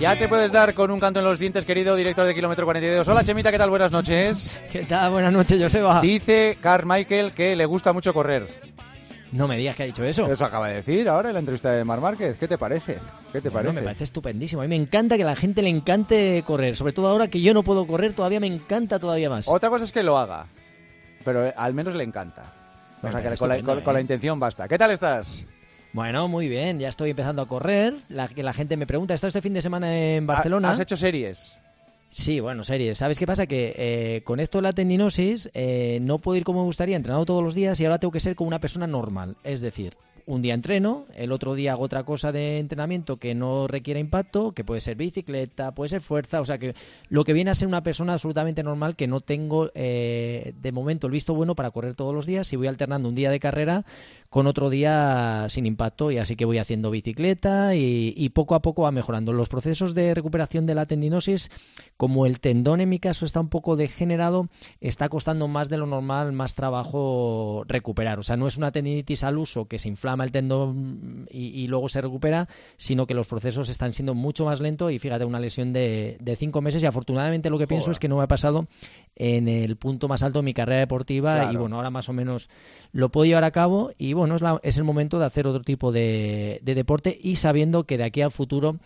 Ya te puedes dar con un canto en los dientes, querido director de Kilómetro 42. Hola, Chemita, ¿qué tal? Buenas noches. ¿Qué tal? Buenas noches, Joseba. Dice Carmichael que le gusta mucho correr. No me digas que ha dicho eso. Eso acaba de decir ahora en la entrevista de Mar Márquez. ¿Qué te parece? ¿Qué te parece? me parece estupendísimo. A mí me encanta que a la gente le encante correr. Sobre todo ahora que yo no puedo correr, todavía me encanta todavía más. Otra cosa es que lo haga, pero eh, al menos le encanta. O sea, que con la, con la ¿eh? intención basta. ¿Qué tal estás? Bueno, muy bien, ya estoy empezando a correr. La, que la gente me pregunta, ¿estás este fin de semana en Barcelona? ¿Has hecho series? Sí, bueno, series. ¿Sabes qué pasa? Que eh, con esto de la tendinosis eh, no puedo ir como me gustaría, entrenado todos los días y ahora tengo que ser como una persona normal. Es decir, un día entreno, el otro día hago otra cosa de entrenamiento que no requiere impacto, que puede ser bicicleta, puede ser fuerza, o sea que lo que viene a ser una persona absolutamente normal que no tengo eh, de momento el visto bueno para correr todos los días y voy alternando un día de carrera con otro día sin impacto y así que voy haciendo bicicleta y, y poco a poco va mejorando. Los procesos de recuperación de la tendinosis, como el tendón en mi caso está un poco degenerado, está costando más de lo normal, más trabajo recuperar. O sea, no es una tendinitis al uso que se inflama el tendón y, y luego se recupera, sino que los procesos están siendo mucho más lentos y fíjate, una lesión de, de cinco meses y afortunadamente lo que pienso es que no me ha pasado en el punto más alto de mi carrera deportiva Claro. y bueno, ahora más o menos lo puedo llevar a cabo y bueno, es, el momento de hacer otro tipo de deporte y sabiendo que de aquí al futuro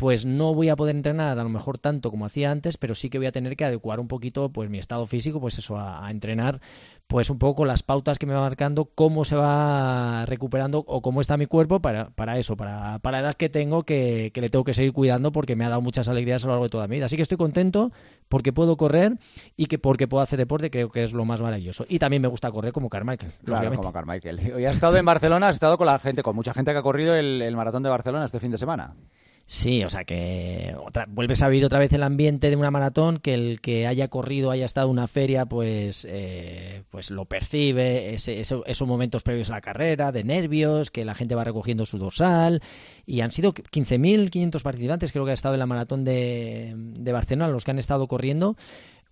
pues no voy a poder entrenar a lo mejor tanto como hacía antes, pero sí que voy a tener que adecuar un poquito pues mi estado físico, pues eso, a, a entrenar pues un poco las pautas que me va marcando, cómo se va recuperando o cómo está mi cuerpo para, para eso, para, para la edad que tengo, que, que le tengo que seguir cuidando porque me ha dado muchas alegrías a lo largo de toda mi vida. Así que estoy contento porque puedo correr y que porque puedo hacer deporte creo que es lo más maravilloso. Y también me gusta correr como Carmichael, Claro, como Carmichael. Hoy has estado en Barcelona, has estado con la gente, con mucha gente que ha corrido el, el maratón de Barcelona este fin de semana. Sí, o sea que otra- vuelves a vivir otra vez el ambiente de una maratón, que el que haya corrido, haya estado en una feria, pues, eh, pues lo percibe, ese- ese- esos momentos previos a la carrera, de nervios, que la gente va recogiendo su dorsal, y han sido 15.500 participantes, creo que ha estado en la maratón de, de Barcelona, los que han estado corriendo.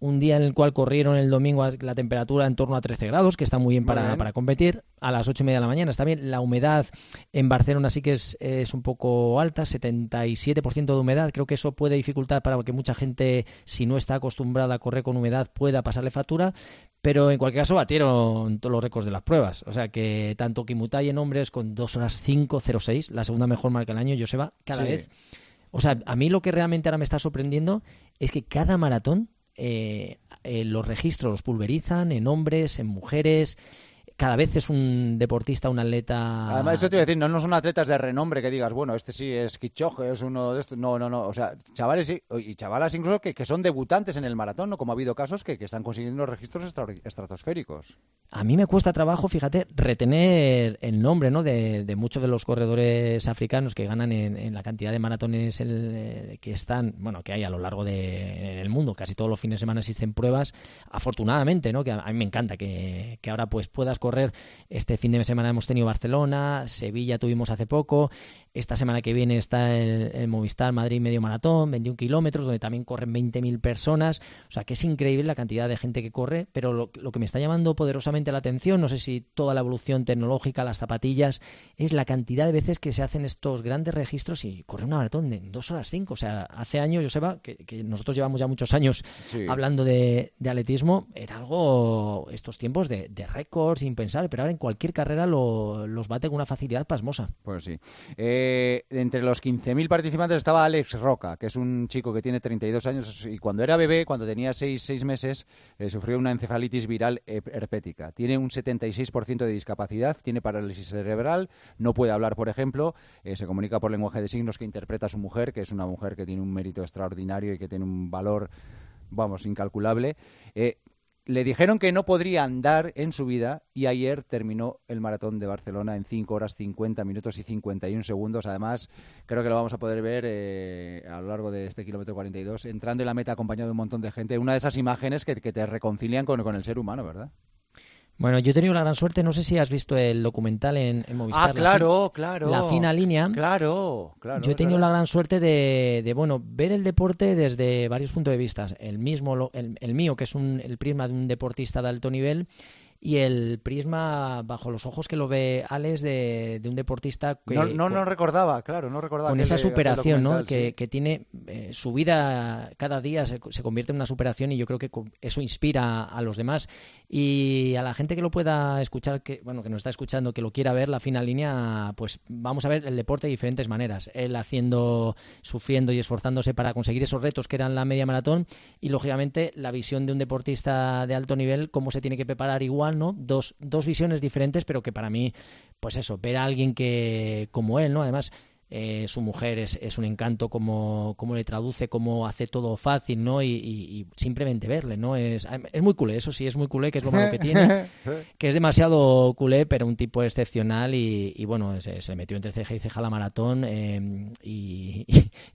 Un día en el cual corrieron el domingo la temperatura en torno a 13 grados, que está muy bien Muy para, bien. para competir. A las 8 y media de la mañana está bien. La humedad en Barcelona sí que es, es un poco alta, 77% de humedad. Creo que eso puede dificultar para que mucha gente, si no está acostumbrada a correr con humedad, pueda pasarle factura. Pero en cualquier caso batieron todos los récords de las pruebas. O sea que tanto Kimutai en hombres con 2 horas 5.06, la segunda mejor marca del año, Joseba, cada Sí. vez. O sea, a mí lo que realmente ahora me está sorprendiendo es que cada maratón eh, eh, los registros los pulverizan en hombres, en mujeres. Cada vez es un deportista, un atleta. Además, eso te iba a decir, no, no son atletas de renombre que digas, bueno, este sí es Kichoge, es uno de estos. No, no, no. O sea, chavales y, y chavalas incluso que, que son debutantes en el maratón, ¿no? Como ha habido casos que, que están consiguiendo registros estratosféricos. A mí me cuesta trabajo, fíjate, retener el nombre ¿no? de, de muchos de los corredores africanos que ganan en, la cantidad de maratones el, eh, que están, bueno, que hay a lo largo del mundo. Casi todos los fines de semana existen pruebas, afortunadamente, ¿no? Que a, a mí me encanta que, que ahora pues puedas correr. Este fin de semana hemos tenido Barcelona, Sevilla tuvimos hace poco. Esta semana que viene está el, el Movistar Madrid Medio Maratón, 21 kilómetros, donde también corren 20.000 personas. O sea que es increíble la cantidad de gente que corre, pero lo, lo que me está llamando poderosamente la atención, no sé si toda la evolución tecnológica, las zapatillas, es la cantidad de veces que se hacen estos grandes registros y corre una maratón en dos horas cinco. O sea, hace años, Joseba, que, que nosotros llevamos ya muchos años Sí. hablando de, de atletismo, era algo, estos tiempos de, de récords impensable, pero ahora en cualquier carrera lo- los bate con una facilidad pasmosa. Pues sí. Eh, entre los 15.000 participantes estaba Alex Roca, que es un chico que tiene 32 años y cuando era bebé, cuando tenía 6, meses, eh, sufrió una encefalitis viral herpética. Tiene un 76% de discapacidad, tiene parálisis cerebral, no puede hablar, por ejemplo, eh, se comunica por lenguaje de signos que interpreta a su mujer, que es una mujer que tiene un mérito extraordinario y que tiene un valor, vamos, incalculable. Eh, le dijeron que no podría andar en su vida y ayer terminó el maratón de Barcelona en 5 horas 50 minutos y 51 segundos. Además, creo que lo vamos a poder ver eh, a lo largo de este kilómetro 42, entrando en la meta acompañado de un montón de gente. Una de esas imágenes que, te reconcilian con, con el ser humano, ¿verdad? Bueno, yo he tenido la gran suerte, no sé si has visto el documental en, en Movistar. ah, La claro, fin- claro. La fina línea. Claro, claro. Yo he tenido verdad. la gran suerte de, de, bueno, ver el deporte desde varios puntos de vista. El mismo, el, el mío, que es un, el prisma de un deportista de alto nivel, y el prisma bajo los ojos que lo ve Alex de, un deportista que... No, no, recordaba, claro, no recordaba. Con esa superación, ¿no? Que, tiene eh, su vida cada día se, convierte en una superación y yo creo que eso inspira a los demás. Y a la gente que lo pueda escuchar, que bueno, que nos está escuchando, que lo quiera ver, la final línea, pues vamos a ver el deporte de diferentes maneras. Él haciendo, sufriendo y esforzándose para conseguir esos retos que eran la media maratón y lógicamente la visión de un deportista de alto nivel, cómo se tiene que preparar igual ¿no? Dos, dos visiones diferentes, pero que para mí, pues eso, ver a alguien que como él, ¿no? Además, eh, su mujer es, es, un encanto como, como le traduce, cómo hace todo fácil, ¿no? Y, simplemente verle, ¿no? Es, es muy culé, eso sí, es muy culé, que es lo malo que tiene, que es demasiado culé, pero un tipo excepcional y, bueno, se, metió entre ceja y ceja la maratón em, y,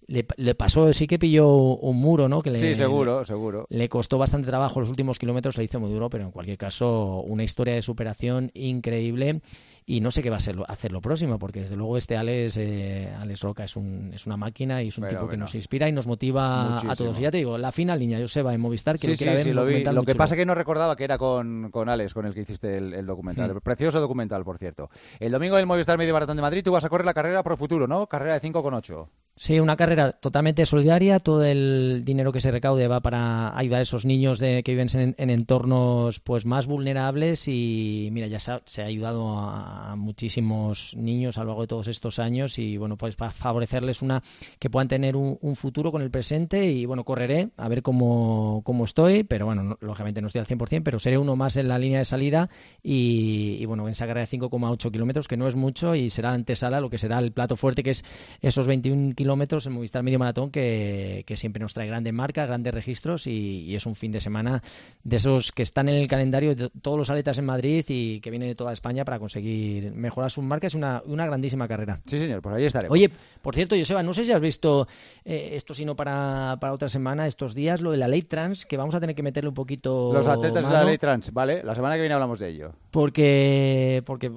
le, pasó, sí que pilló un muro, ¿no? Que le, sí, seguro, seguro. Le costó bastante trabajo los últimos kilómetros, le hizo muy duro, pero en cualquier caso, una historia de superación increíble y no sé qué va a ser, hacer lo próximo, porque desde luego este Alex, eh, Alex Roca es, un, es una máquina y es un tipo que nos inspira y nos motiva a todos. Y ya te digo, la final línea, Joseba, en Movistar, que sí, sí, lo, vi. lo que pasa es que no recordaba que era con, con Alex, con el que hiciste el, documental. Mm. Precioso documental, por cierto. El domingo del Movistar Medio Maratón de Madrid, tú vas a correr la carrera Pro Futuro, ¿no? Carrera de 5,8. Sí, una carrera totalmente solidaria. Todo el dinero que se recaude va para ayudar a esos niños de, que viven en, entornos pues más vulnerables. Y mira, ya se ha, ayudado a, muchísimos niños a lo largo de todos estos años. Y bueno, pues para favorecerles una que puedan tener un, futuro con el presente. Y bueno, correré a ver cómo, cómo estoy, pero bueno, lógicamente no estoy al 100%, pero seré uno más en la línea de salida. Y, bueno, en esa carrera de 5,8 kilómetros, que no es mucho y será antesala lo que será el plato fuerte, que es esos 21 kilómetros kilómetros en Movistar Medio Maratón que, siempre nos trae grandes marcas, grandes registros y, es un fin de semana de esos que están en el calendario de todos los atletas en Madrid y que vienen de toda España para conseguir mejorar sus marcas. Es una, una grandísima carrera. Sí, señor, por ahí estaremos. Oye, por cierto, Joseba, no sé si has visto eh, esto, sino para, para otra semana, estos días, lo de la ley trans, que vamos a tener que meterle un poquito. Los atletas de la ley trans, ¿vale? La semana que viene hablamos de ello. Porque, porque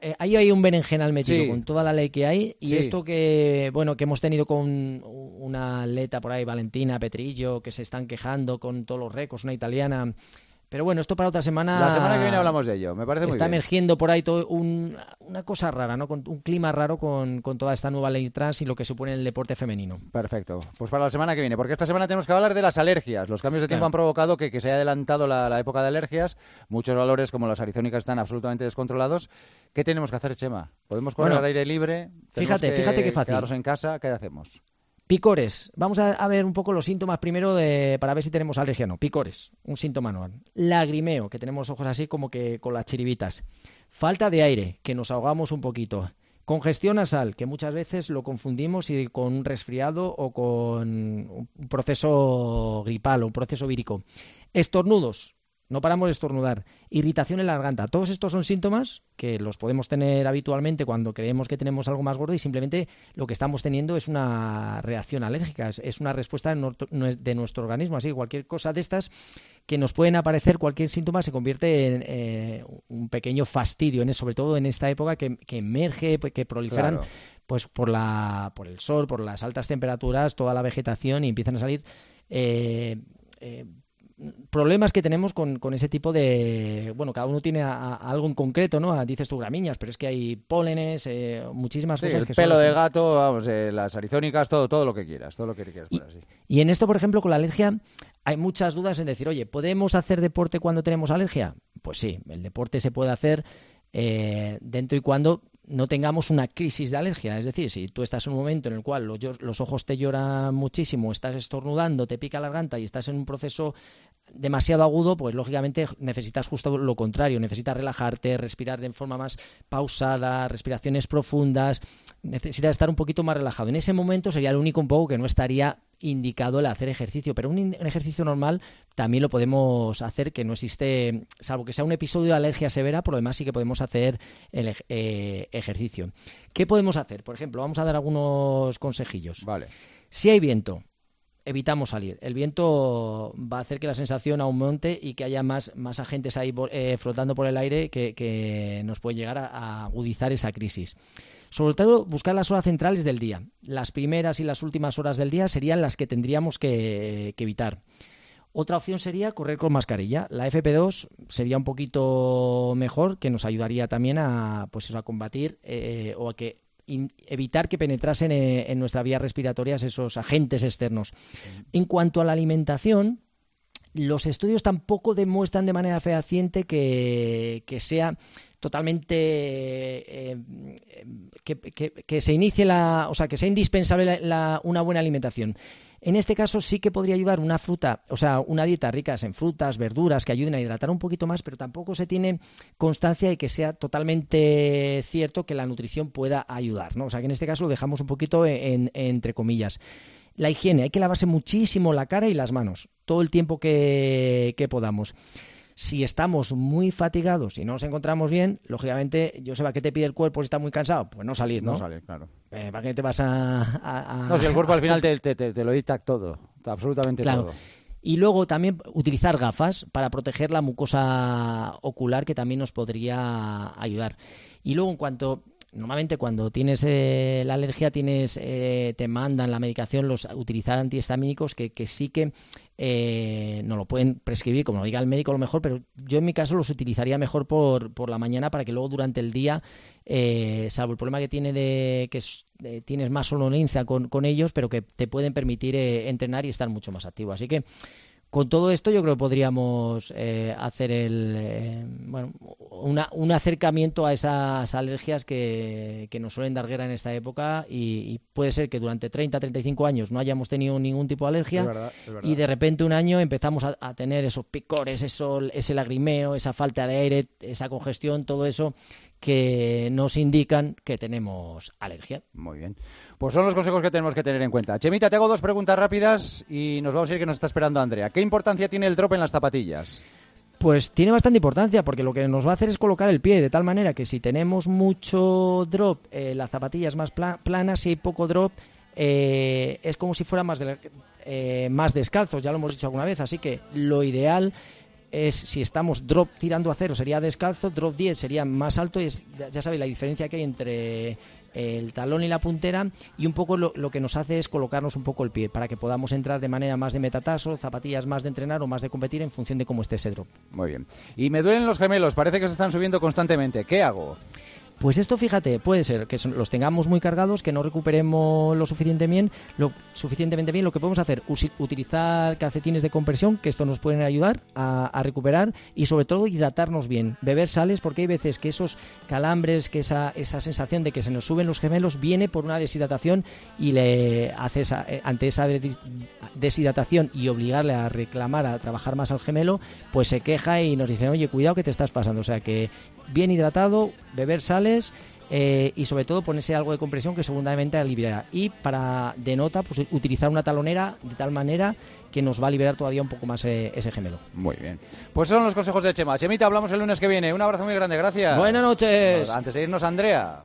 eh, ahí hay un berenjenal metido con toda la ley que hay y esto que bueno que hemos tenido con una atleta por ahí Valentina Petrillo que se están quejando con todos los récords una italiana pero bueno, esto para otra semana. La semana que viene hablamos de ello, me parece muy Está emergiendo por ahí todo una cosa rara, ¿no? Con un clima raro con, toda esta nueva ley trans y lo que supone el deporte femenino. Perfecto. Pues para la semana que viene, porque esta semana tenemos que hablar de las alergias. Los cambios de tiempo han provocado que, se haya adelantado la, época de alergias. Muchos valores, como las arizónicas, están absolutamente descontrolados. ¿Qué tenemos que hacer, Chema? ¿Podemos correr al aire libre? Fíjate, fíjate qué fácil. Quedarnos en casa, ¿qué hacemos? Picores. Vamos a, ver un poco los síntomas primero para ver si tenemos alergia o no. Picores, un síntoma anual. Lagrimeo, que tenemos ojos así como que con las chiribitas. Falta de aire, que nos ahogamos un poquito. Congestión nasal, que muchas veces lo confundimos con un resfriado o con un proceso gripal o un proceso vírico. Estornudos, no paramos de estornudar, irritación en la garganta. Todos estos son síntomas que los podemos tener habitualmente cuando creemos que tenemos algo más gordo y simplemente lo que estamos teniendo es una reacción alérgica, es una respuesta de nuestro organismo. Así que cualquier cosa de estas que nos pueden aparecer, cualquier síntoma se convierte en eh, un pequeño fastidio, sobre todo en esta época que, emerge, que proliferan. Pues por, la, por el sol, por las altas temperaturas, toda la vegetación y empiezan a salir eh, eh, problemas que tenemos con, con, ese tipo de... Bueno, cada uno tiene algo en concreto, ¿no? Dices tú gramíneas, pero es que hay pólenes, eh, muchísimas cosas el que pelo de gato, vamos, eh, las arizónicas, todo, todo lo que quieras, todo lo que quieras. Y, en esto, por ejemplo, con la alergia, hay muchas dudas en decir, oye, ¿podemos hacer deporte cuando tenemos alergia? Pues sí, el deporte se puede hacer eh, dentro y cuando no tengamos una crisis de alergia. Es decir, si tú estás en un momento en el cual los, ojos te lloran muchísimo, estás estornudando, te pica la garganta y estás en un proceso demasiado agudo, pues lógicamente necesitas justo lo contrario, necesitas relajarte, respirar de forma más pausada, respiraciones profundas, necesitas estar un poquito más relajado. En ese momento sería el único un poco que no estaría indicado el hacer ejercicio, pero un, ejercicio normal también lo podemos hacer, que no existe, salvo que sea un episodio de alergia severa, por lo demás sí que podemos hacer el eh, ejercicio. ¿Qué podemos hacer? Por ejemplo, vamos a dar algunos consejillos. Vale. Si hay viento, evitamos salir. El viento va a hacer que la sensación aumente y que haya más, más agentes ahí eh, flotando por el aire que, nos puede llegar a, agudizar esa crisis. Sobre todo, buscar las horas centrales del día. Las primeras y las últimas horas del día serían las que tendríamos que, evitar. Otra opción sería correr con mascarilla. La FP2 sería un poquito mejor, que nos ayudaría también a, pues eso, a combatir eh, o a que evitar que penetrasen eh, en nuestras vías respiratorias esos agentes externos. En cuanto a la alimentación, los estudios tampoco demuestran de manera fehaciente que, sea totalmente eh, que, se inicie la, o sea, que sea indispensable una buena alimentación. En este caso sí que podría ayudar una fruta, o sea, una dieta rica en frutas, verduras que ayuden a hidratar un poquito más, pero tampoco se tiene constancia de que sea totalmente cierto que la nutrición pueda ayudar, ¿no? O sea, que en este caso lo dejamos un poquito entre comillas. La higiene, hay que lavarse muchísimo la cara y las manos, todo el tiempo que podamos. Si estamos muy fatigados y no nos encontramos bien, lógicamente, yo sé, ¿para qué te pide el cuerpo si está muy cansado? Pues no salir, ¿no? No salir, claro. Eh, ¿Para qué te vas a, No, si el cuerpo al final te, te, lo dicta todo, absolutamente todo. Y luego también utilizar gafas para proteger la mucosa ocular, que también nos podría ayudar. Y luego, en cuanto normalmente cuando tienes eh, la alergia tienes eh, te mandan la medicación los utilizar antihistamínicos que, que sí que eh, no lo pueden prescribir. Como lo diga el médico a lo mejor pero yo en mi caso los utilizaría mejor por, por la mañana para que luego durante el día salvo el problema que tiene de que tienes más sonolencia con, con ellos pero que te pueden permitir entrenar y estar mucho más activo. Así que con todo esto yo creo que podríamos eh, hacer el, eh, bueno, un acercamiento a esas alergias que, nos suelen dar guerra en esta época y, puede ser que durante 30, 35 años no hayamos tenido ningún tipo de alergia y de repente un año empezamos a, a tener esos picores, eso, ese lagrimeo, esa falta de aire, esa congestión, todo eso que nos indican que tenemos alergia. Muy bien. Pues son los consejos que tenemos que tener en cuenta. Chemita, te hago dos preguntas rápidas y nos vamos a ir que nos está esperando Andrea. ¿Qué importancia tiene el drop en las zapatillas? Pues tiene bastante importancia porque lo que nos va a hacer es colocar el pie de tal manera que si tenemos mucho drop, eh, la zapatilla es más plana, si hay poco drop, eh, es como si fuera más, eh, más descalzos, ya lo hemos dicho alguna vez, así que lo ideal es si estamos drop tirando a cero sería descalzo, drop 10 sería más alto y ya sabéis la diferencia que hay entre el talón y la puntera y un poco lo, que nos hace es colocarnos un poco el pie para que podamos entrar de manera más de metataso, zapatillas más de entrenar o más de competir en función de cómo esté ese drop. Muy bien. Y me duelen los gemelos, parece que se están subiendo constantemente. ¿Qué hago? Pues esto, fíjate, puede ser que los tengamos muy cargados, que no recuperemos lo suficiente bien, lo suficientemente bien. Lo que podemos hacer, utilizar calcetines de compresión, que esto nos pueden ayudar a, recuperar y sobre todo hidratarnos bien, beber sales, porque hay veces que esos calambres, que esa, esa sensación de que se nos suben los gemelos viene por una deshidratación y le hace eh, ante esa deshidratación y obligarle a reclamar, a trabajar más al gemelo, pues se queja y nos dice, oye, cuidado que te estás pasando. O sea que bien hidratado, beber sales eh, y sobre todo ponerse algo de compresión que seguramente aliviará. Y para de nota, pues utilizar una talonera de tal manera que nos va a liberar todavía un poco más eh, ese gemelo. Muy bien. Pues son los consejos de Chema. Chemita, hablamos el lunes que viene. Un abrazo muy grande, gracias. Buenas noches. Antes de irnos, Andrea.